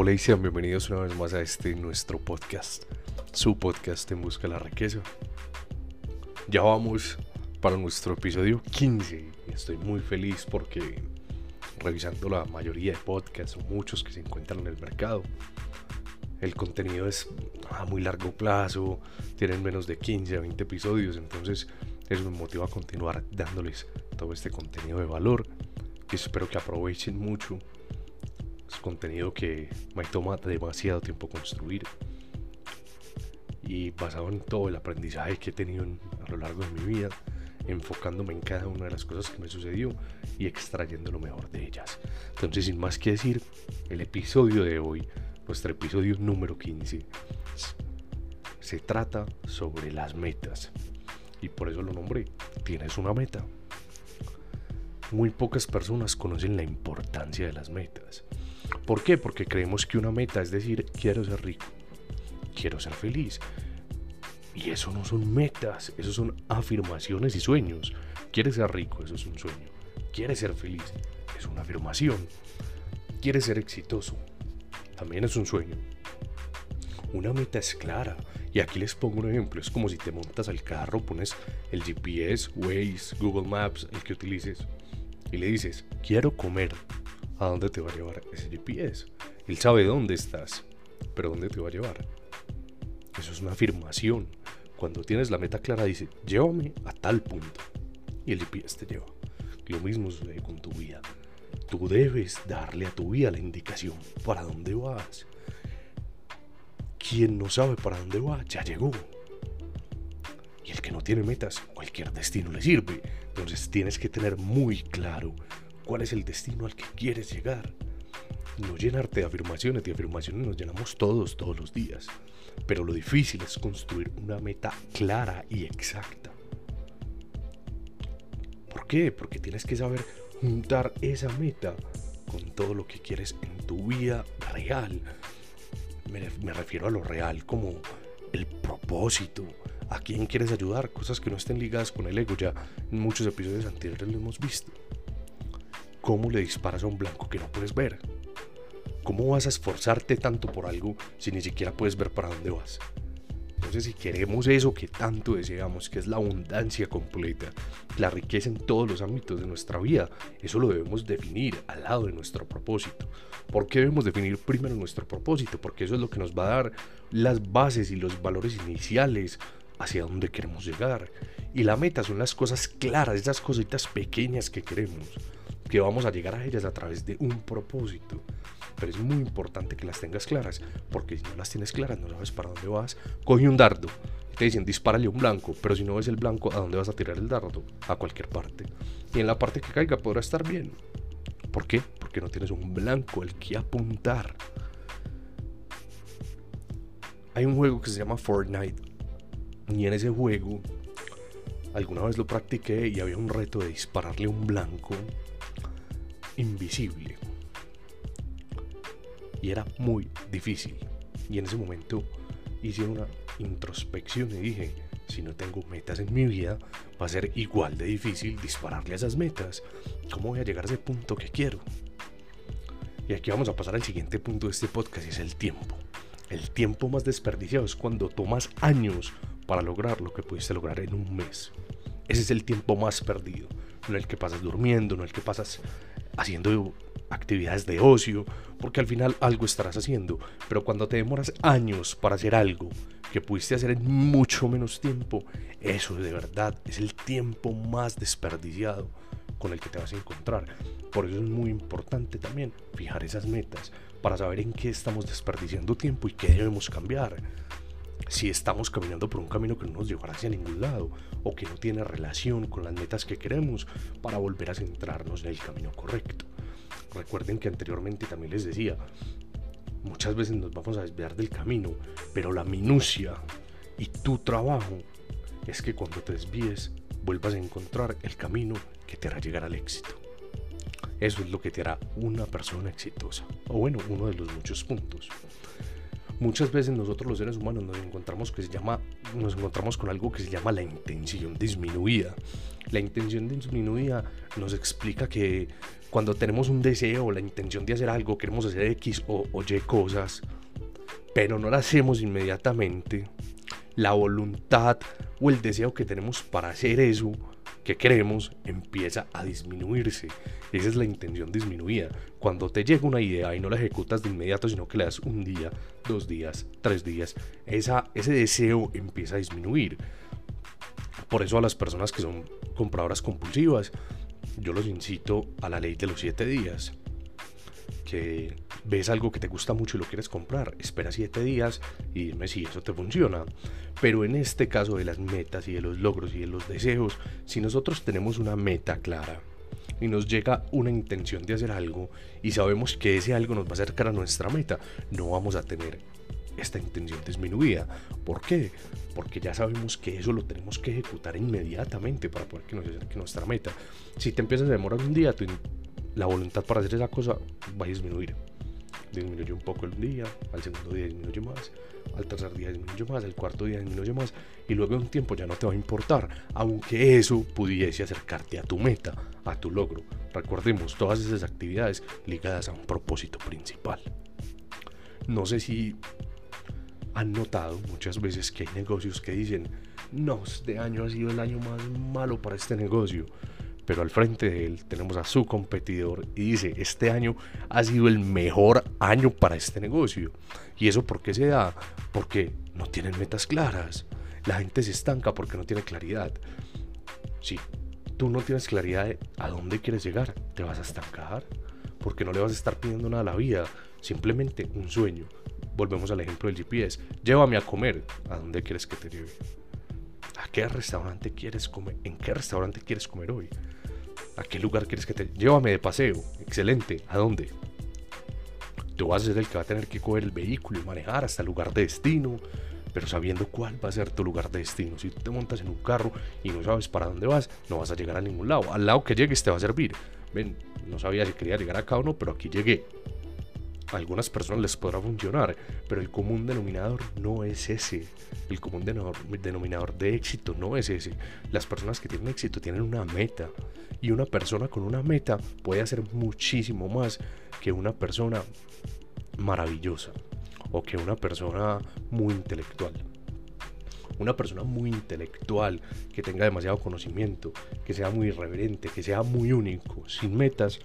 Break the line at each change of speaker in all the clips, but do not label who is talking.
Hola y sean bienvenidos una vez más a este nuestro podcast, su podcast en busca de la riqueza. Ya vamos para nuestro episodio 15 y estoy muy feliz porque revisando la mayoría de podcasts o muchos que se encuentran en el mercado, el contenido es a muy largo plazo, tienen menos de 15 a 20 episodios, entonces eso me motiva a continuar dándoles todo este contenido de valor que espero que aprovechen mucho contenido que me toma demasiado tiempo construir. Y basado en todo el aprendizaje que he tenido a lo largo de mi vida, enfocándome en cada una de las cosas que me sucedió y extrayendo lo mejor de ellas. Entonces, sin más que decir, el episodio de hoy, nuestro episodio número 15, se trata sobre las metas. Y por eso lo nombré. Tienes una meta. Muy pocas personas conocen la importancia de las metas. ¿Por qué? Porque creemos que una meta es decir, quiero ser rico, quiero ser feliz. Y eso no son metas, eso son afirmaciones y sueños. Quieres ser rico, eso es un sueño. Quieres ser feliz, es una afirmación. Quieres ser exitoso, también es un sueño. Una meta es clara. Y aquí les pongo un ejemplo. Es como si te montas al carro, pones el GPS, Waze, Google Maps, el que utilices, y le dices, quiero comer a dónde te va a llevar ese GPS. Él sabe dónde estás, pero dónde te va a llevar. Eso es una afirmación. Cuando tienes la meta clara, dice, llévame a tal punto. Y el GPS te lleva. Lo mismo sucede con tu vida. Tú debes darle a tu vida la indicación para dónde vas. Quien no sabe para dónde va, ya llegó. Y el que no tiene metas, cualquier destino le sirve. Entonces tienes que tener muy claro cuál es el destino al que quieres llegar. No llenarte de afirmaciones, de afirmaciones nos llenamos todos, todos los días. Pero lo difícil es construir una meta clara y exacta. ¿Por qué? Porque tienes que saber juntar esa meta con todo lo que quieres en tu vida real. Me, refiero a lo real como el propósito, a quién quieres ayudar, cosas que no estén ligadas con el ego. Ya en muchos episodios anteriores lo hemos visto. ¿Cómo le disparas a un blanco que no puedes ver? ¿Cómo vas a esforzarte tanto por algo si ni siquiera puedes ver para dónde vas? Entonces, si queremos eso que tanto deseamos, que es la abundancia completa, la riqueza en todos los ámbitos de nuestra vida, eso lo debemos definir al lado de nuestro propósito. ¿Por qué debemos definir primero nuestro propósito? Porque eso es lo que nos va a dar las bases y los valores iniciales hacia dónde queremos llegar. Y la meta son las cosas claras, esas cositas pequeñas que queremos que vamos a llegar a ellas a través de un propósito. Pero es muy importante que las tengas claras, porque si no las tienes claras, no sabes para dónde vas. Coge un dardo, te dicen dispárale un blanco, pero si no ves el blanco, ¿a dónde vas a tirar el dardo? A cualquier parte. Y en la parte que caiga podrá estar bien. ¿Por qué? Porque no tienes un blanco al que apuntar. Hay un juego que se llama Fortnite. Y en ese juego, alguna vez lo practiqué y había un reto de dispararle un blanco invisible. Y era muy difícil. Y en ese momento hice una introspección y dije, si no tengo metas en mi vida, va a ser igual de difícil dispararle a esas metas. ¿Cómo voy a llegar a ese punto que quiero? Y aquí vamos a pasar al siguiente punto de este podcast y es el tiempo. El tiempo más desperdiciado es cuando tomas años para lograr lo que pudiste lograr en un mes. Ese es el tiempo más perdido. No el que pasas durmiendo, no el que pasas haciendo actividades de ocio, porque al final algo estarás haciendo, pero cuando te demoras años para hacer algo que pudiste hacer en mucho menos tiempo, eso de verdad es el tiempo más desperdiciado con el que te vas a encontrar. Por eso es muy importante también fijar esas metas para saber en qué estamos desperdiciando tiempo y qué debemos cambiar. Si estamos caminando por un camino que no nos llevará hacia ningún lado o que no tiene relación con las metas que queremos para volver a centrarnos en el camino correcto. Recuerden que anteriormente también les decía, muchas veces nos vamos a desviar del camino, pero la minucia y tu trabajo es que cuando te desvíes vuelvas a encontrar el camino que te hará llegar al éxito. Eso es lo que te hará una persona exitosa, o bueno, uno de los muchos puntos. Muchas veces nosotros los seres humanos nos encontramos que se llama nos encontramos con algo que se llama la intención disminuida. La intención disminuida nos explica que cuando tenemos un deseo, la intención de hacer algo, queremos hacer X o, o Y cosas, pero no la hacemos inmediatamente, la voluntad o el deseo que tenemos para hacer eso que queremos empieza a disminuirse. Esa es la intención disminuida. Cuando te llega una idea y no la ejecutas de inmediato, sino que le das un día, dos días, tres días, esa, ese deseo empieza a disminuir. Por eso a las personas que son compradoras compulsivas, yo los incito a la ley de los siete días. Que ves algo que te gusta mucho y lo quieres comprar, espera siete días y dime si eso te funciona. Pero en este caso de las metas y de los logros y de los deseos, si nosotros tenemos una meta clara y nos llega una intención de hacer algo y sabemos que ese algo nos va a acercar a nuestra meta, no vamos a tener esta intención disminuida. ¿Por qué? Porque ya sabemos que eso lo tenemos que ejecutar inmediatamente para poder que nos acerque nuestra meta. Si te empiezas a demorar un día, la voluntad para hacer esa cosa va a disminuir. Disminuye un poco el día, al segundo día disminuye más, al tercer día disminuye más, al cuarto día disminuye más y luego de un tiempo ya no te va a importar, aunque eso pudiese acercarte a tu meta, a tu logro. Recordemos todas esas actividades ligadas a un propósito principal. No sé si han notado muchas veces que hay negocios que dicen, no, este año ha sido el año más malo para este negocio. Pero al frente de él tenemos a su competidor y dice, este año ha sido el mejor año para este negocio. ¿Y eso por qué se da? Porque no tienen metas claras. La gente se estanca porque no tiene claridad. Si tú no tienes claridad de a dónde quieres llegar, te vas a estancar. Porque no le vas a estar pidiendo nada a la vida. Simplemente un sueño, volvemos al ejemplo del GPS. Llévame a comer. ¿A dónde quieres que te lleve? ¿A qué restaurante quieres comer? ¿En qué restaurante quieres comer hoy? ¿A qué lugar quieres que te Llévame de paseo. Excelente. ¿A dónde? Tú vas a ser el que va a tener que coger el vehículo y manejar hasta el lugar de destino, pero sabiendo cuál va a ser tu lugar de destino. Si tú te montas en un carro y no sabes para dónde vas, no vas a llegar a ningún lado. Al lado que llegues te va a servir. Ven, no sabía si quería llegar acá o no, pero aquí llegué algunas personas les podrá funcionar, pero el común denominador no es ese. El común denominador de éxito no es ese. Las personas que tienen éxito tienen una meta. Y una persona con una meta puede hacer muchísimo más que una persona maravillosa o que una persona muy intelectual. Una persona muy intelectual, que tenga demasiado conocimiento, que sea muy irreverente, que sea muy único, sin metas,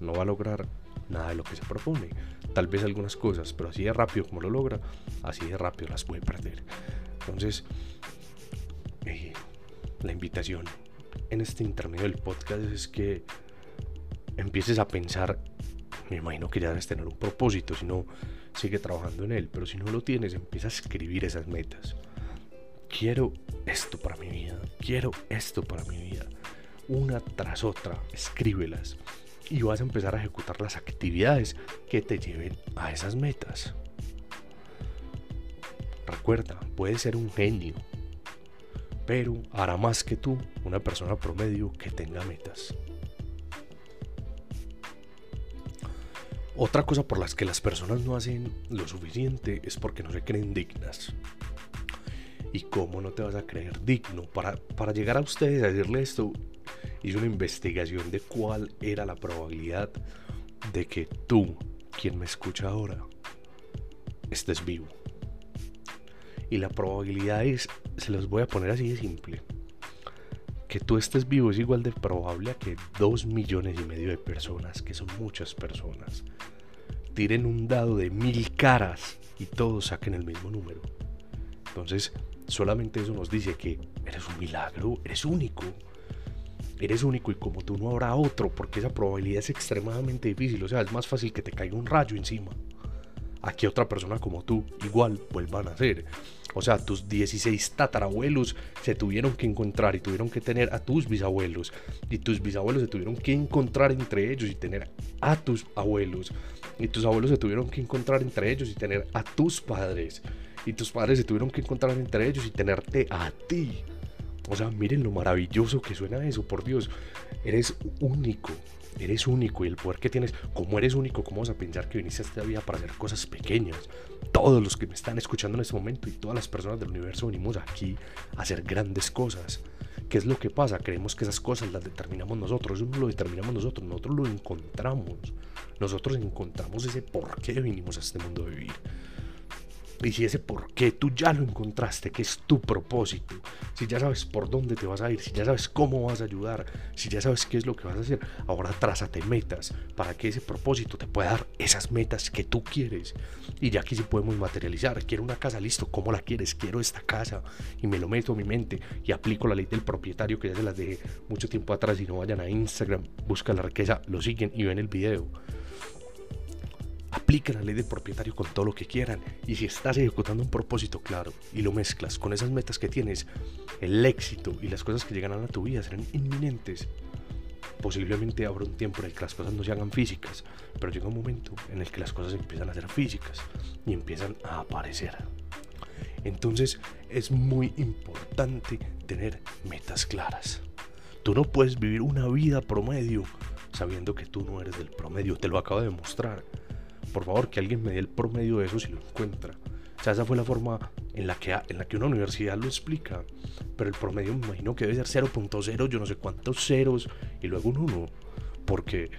no va a lograr nada de lo que se propone tal vez algunas cosas, pero así de rápido como lo logra, así de rápido las puede perder. Entonces, eh, la invitación en este intermedio del podcast es que empieces a pensar, me imagino que ya debes tener un propósito, si no, sigue trabajando en él, pero si no lo tienes, empieza a escribir esas metas. Quiero esto para mi vida, quiero esto para mi vida, una tras otra, escríbelas y vas a empezar a ejecutar las actividades que te lleven a esas metas. Recuerda, puedes ser un genio, pero hará más que tú una persona promedio que tenga metas. Otra cosa por las que las personas no hacen lo suficiente es porque no se creen dignas. ¿Y cómo no te vas a creer digno? Para, para llegar a ustedes a decirle esto, hizo una investigación de cuál era la probabilidad de que tú, quien me escucha ahora, estés vivo. Y la probabilidad es, se los voy a poner así de simple, que tú estés vivo es igual de probable a que dos millones y medio de personas, que son muchas personas, tiren un dado de mil caras y todos saquen el mismo número. Entonces, solamente eso nos dice que eres un milagro, eres único eres único y como tú no habrá otro, porque esa probabilidad es extremadamente difícil. O sea, es más fácil que te caiga un rayo encima a que otra persona como tú igual vuelvan a ser. O sea, tus 16 tatarabuelos se tuvieron que encontrar y tuvieron que tener a tus bisabuelos. Y tus bisabuelos se tuvieron que encontrar entre ellos y tener a tus abuelos. Y tus abuelos se tuvieron que encontrar entre ellos y tener a tus padres. Y tus padres se tuvieron que encontrar entre ellos y tenerte a ti. O sea, miren lo maravilloso que suena eso, por Dios. Eres único, eres único y el poder que tienes, como eres único, ¿cómo vas a pensar que viniste a esta vida para hacer cosas pequeñas? todos los que me están escuchando en este momento y todas las personas del universo venimos aquí a hacer grandes cosas. ¿Qué es lo que pasa? Creemos que esas cosas las determinamos nosotros, eso lo determinamos nosotros, nosotros lo encontramos. Nosotros encontramos ese por qué vinimos a este mundo a vivir. Y si ese por qué tú ya lo encontraste, que es tu propósito, si ya sabes por dónde te vas a ir, si ya sabes cómo vas a ayudar, si ya sabes qué es lo que vas a hacer, ahora trázate metas para que ese propósito te pueda dar esas metas que tú quieres. Y ya aquí sí podemos materializar. Quiero una casa, listo, ¿cómo la quieres? Quiero esta casa y me lo meto a mi mente y aplico la ley del propietario que ya se las dejé mucho tiempo atrás y no vayan a Instagram, buscan la riqueza, lo siguen y ven el video apliquen la ley del propietario con todo lo que quieran. Y si estás ejecutando un propósito claro y lo mezclas con esas metas que tienes, el éxito y las cosas que llegarán a tu vida serán inminentes. Posiblemente habrá un tiempo en el que las cosas no se hagan físicas, pero llega un momento en el que las cosas empiezan a ser físicas y empiezan a aparecer. Entonces es muy importante tener metas claras. Tú no puedes vivir una vida promedio sabiendo que tú no eres del promedio. Te lo acabo de demostrar por favor, que alguien me dé el promedio de eso si lo encuentra. O sea, esa fue la forma en la que, en la que una universidad lo explica. Pero el promedio me imagino que debe ser 0.0, yo no sé cuántos ceros, y luego un 1. Porque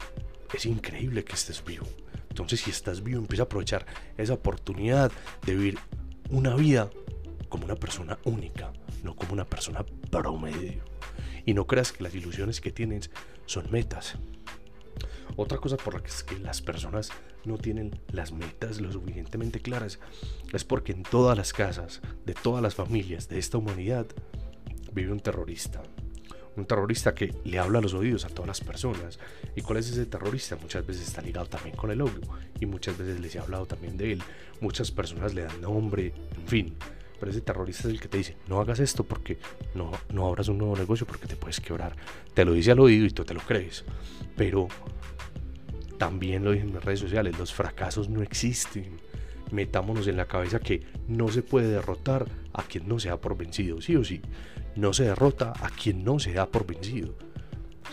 es increíble que estés vivo. Entonces, si estás vivo, empieza a aprovechar esa oportunidad de vivir una vida como una persona única, no como una persona promedio. Y no creas que las ilusiones que tienes son metas. Otra cosa por la que es que las personas no tienen las metas lo suficientemente claras es porque en todas las casas, de todas las familias de esta humanidad, vive un terrorista. Un terrorista que le habla a los oídos a todas las personas. ¿Y cuál es ese terrorista? Muchas veces está ligado también con el odio y muchas veces les he hablado también de él. Muchas personas le dan nombre, en fin. Pero ese terrorista es el que te dice, no hagas esto porque no, no abras un nuevo negocio porque te puedes quebrar. Te lo dice al oído y tú te lo crees. Pero también lo dije en mis redes sociales, los fracasos no existen. Metámonos en la cabeza que no se puede derrotar a quien no se da por vencido, sí o sí. No se derrota a quien no se da por vencido.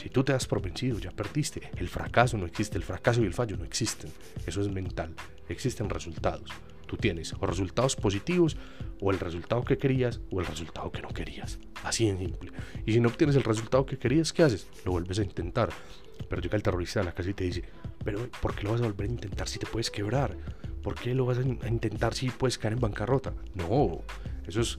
Si tú te das por vencido, ya perdiste. El fracaso no existe, el fracaso y el fallo no existen. Eso es mental. Existen resultados. Tú tienes o resultados positivos o el resultado que querías o el resultado que no querías. Así en simple. Y si no obtienes el resultado que querías, ¿qué haces? Lo vuelves a intentar. Pero llega el terrorista a la casa y te dice, pero ¿por qué lo vas a volver a intentar si te puedes quebrar? ¿Por qué lo vas a intentar si puedes caer en bancarrota? No, eso es...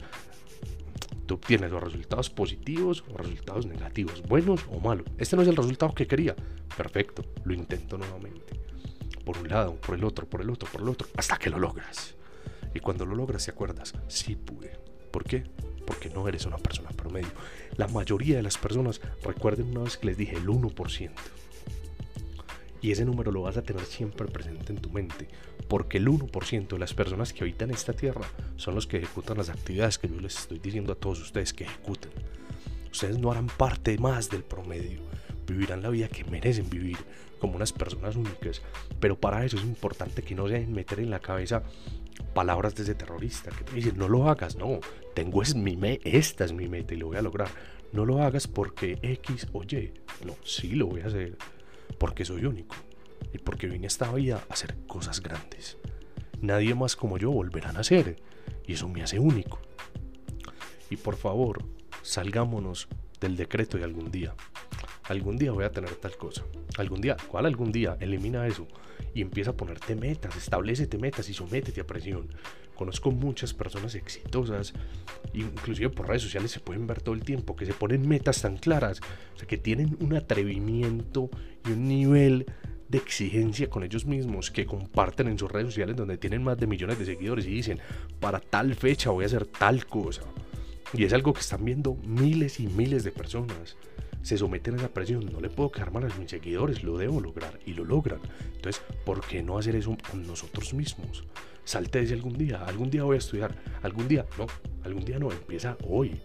Tú obtienes los resultados positivos o resultados negativos, buenos o malos. Este no es el resultado que quería. Perfecto, lo intento nuevamente. Por un lado, por el otro, por el otro, por el otro, hasta que lo logras. Y cuando lo logras, te acuerdas, sí pude. ¿Por qué? Porque no eres una persona promedio. La mayoría de las personas, recuerden una vez que les dije el 1%. Y ese número lo vas a tener siempre presente en tu mente, porque el 1% de las personas que habitan esta tierra son los que ejecutan las actividades que yo les estoy diciendo a todos ustedes que ejecuten. Ustedes no harán parte más del promedio, vivirán la vida que merecen vivir como unas personas únicas, pero para eso es importante que no se meter en la cabeza palabras de ese terrorista que te dicen no lo hagas, no, tengo es mi me esta es mi meta y lo voy a lograr. No lo hagas porque X o Y, no, sí lo voy a hacer porque soy único y porque vine a esta vida a hacer cosas grandes. Nadie más como yo volverá a nacer y eso me hace único. Y por favor, salgámonos del decreto de algún día. Algún día voy a tener tal cosa. Algún día, ¿cuál algún día? Elimina eso y empieza a ponerte metas, establecete metas y sométete a presión. Conozco muchas personas exitosas, inclusive por redes sociales se pueden ver todo el tiempo, que se ponen metas tan claras, o sea, que tienen un atrevimiento y un nivel de exigencia con ellos mismos que comparten en sus redes sociales donde tienen más de millones de seguidores y dicen, para tal fecha voy a hacer tal cosa. Y es algo que están viendo miles y miles de personas. Se someten a esa presión, no le puedo quedar mal a mis seguidores, lo debo lograr y lo logran. Entonces, ¿por qué no hacer eso con nosotros mismos? Salte desde algún día, algún día voy a estudiar, algún día, no, algún día no, empieza hoy.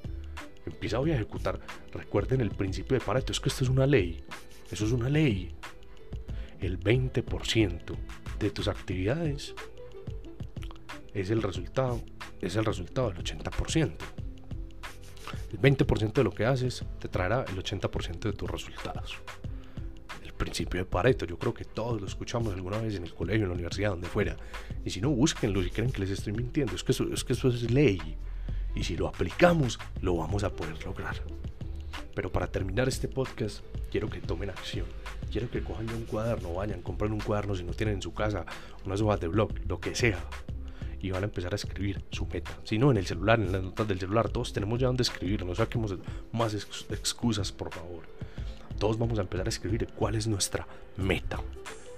Empieza hoy a ejecutar. Recuerden el principio de Pareto, es que esto es una ley. Eso es una ley. El 20% de tus actividades es el resultado, es el resultado del 80%. El 20% de lo que haces te traerá el 80% de tus resultados. El principio de Pareto. Yo creo que todos lo escuchamos alguna vez en el colegio, en la universidad, donde fuera. Y si no, búsquenlo si creen que les estoy mintiendo. Es que eso es, que eso es ley. Y si lo aplicamos, lo vamos a poder lograr. Pero para terminar este podcast, quiero que tomen acción. Quiero que cojan un cuaderno, vayan, compren un cuaderno si no tienen en su casa unas hojas de blog, lo que sea. Y van a empezar a escribir su meta. Si no, en el celular, en las notas del celular, todos tenemos ya donde escribir. No saquemos más excusas, por favor. Todos vamos a empezar a escribir cuál es nuestra meta.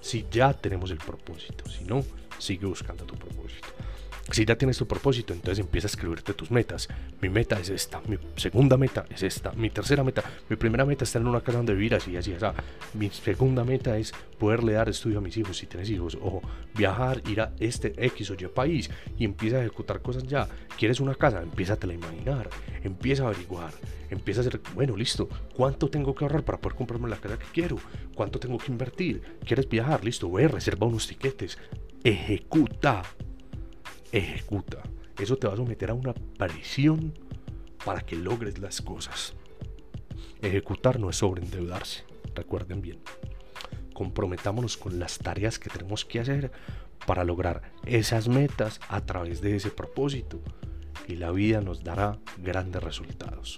Si ya tenemos el propósito. Si no, sigue buscando tu propósito. Si ya tienes tu propósito, entonces empieza a escribirte tus metas. Mi meta es esta, mi segunda meta es esta, mi tercera meta, mi primera meta es tener una casa donde vivir así, así, así. Mi segunda meta es poderle dar estudio a mis hijos si tienes hijos, o viajar, ir a este X o Y país y empieza a ejecutar cosas ya. ¿Quieres una casa? Empieza a imaginar, empieza a averiguar, empieza a hacer, bueno, listo, ¿cuánto tengo que ahorrar para poder comprarme la casa que quiero? ¿Cuánto tengo que invertir? ¿Quieres viajar? Listo, ve, reserva unos tiquetes, ejecuta ejecuta. Eso te va a someter a una presión para que logres las cosas. Ejecutar no es sobreendeudarse, recuerden bien. Comprometámonos con las tareas que tenemos que hacer para lograr esas metas a través de ese propósito y la vida nos dará grandes resultados.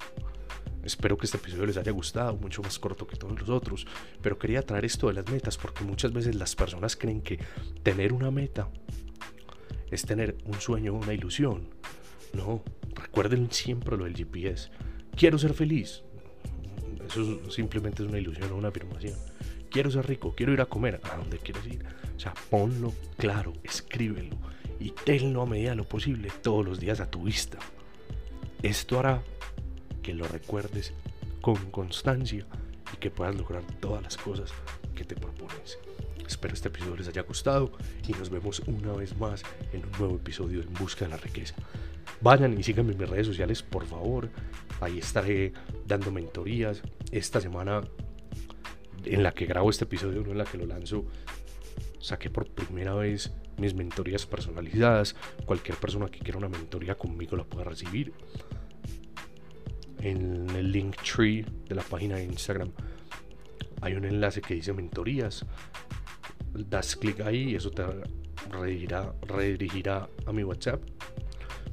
Espero que este episodio les haya gustado, mucho más corto que todos los otros, pero quería traer esto de las metas porque muchas veces las personas creen que tener una meta es tener un sueño, una ilusión. No, recuerden siempre lo del GPS. Quiero ser feliz. Eso simplemente es una ilusión o una afirmación. Quiero ser rico, quiero ir a comer. ¿A dónde quieres ir? O sea, ponlo claro, escríbelo y tenlo a medida lo posible todos los días a tu vista. Esto hará que lo recuerdes con constancia y que puedas lograr todas las cosas que te propones. Espero este episodio les haya gustado y nos vemos una vez más en un nuevo episodio En Busca de la Riqueza. Vayan y síganme en mis redes sociales, por favor. Ahí estaré dando mentorías. Esta semana en la que grabo este episodio, no en la que lo lanzo, saqué por primera vez mis mentorías personalizadas. Cualquier persona que quiera una mentoría conmigo la puede recibir. En el link tree de la página de Instagram hay un enlace que dice mentorías das clic ahí y eso te redirigirá, redirigirá a mi WhatsApp.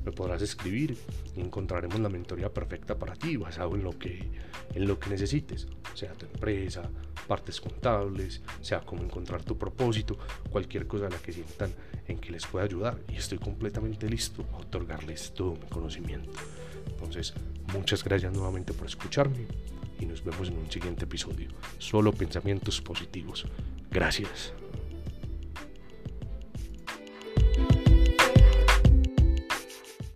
Me podrás escribir y encontraremos la mentoría perfecta para ti, basado en lo que, en lo que necesites, sea tu empresa, partes contables, sea cómo encontrar tu propósito, cualquier cosa en la que sientan en que les pueda ayudar. Y estoy completamente listo a otorgarles todo mi conocimiento. Entonces, muchas gracias nuevamente por escucharme y nos vemos en un siguiente episodio. Solo pensamientos positivos. Gracias.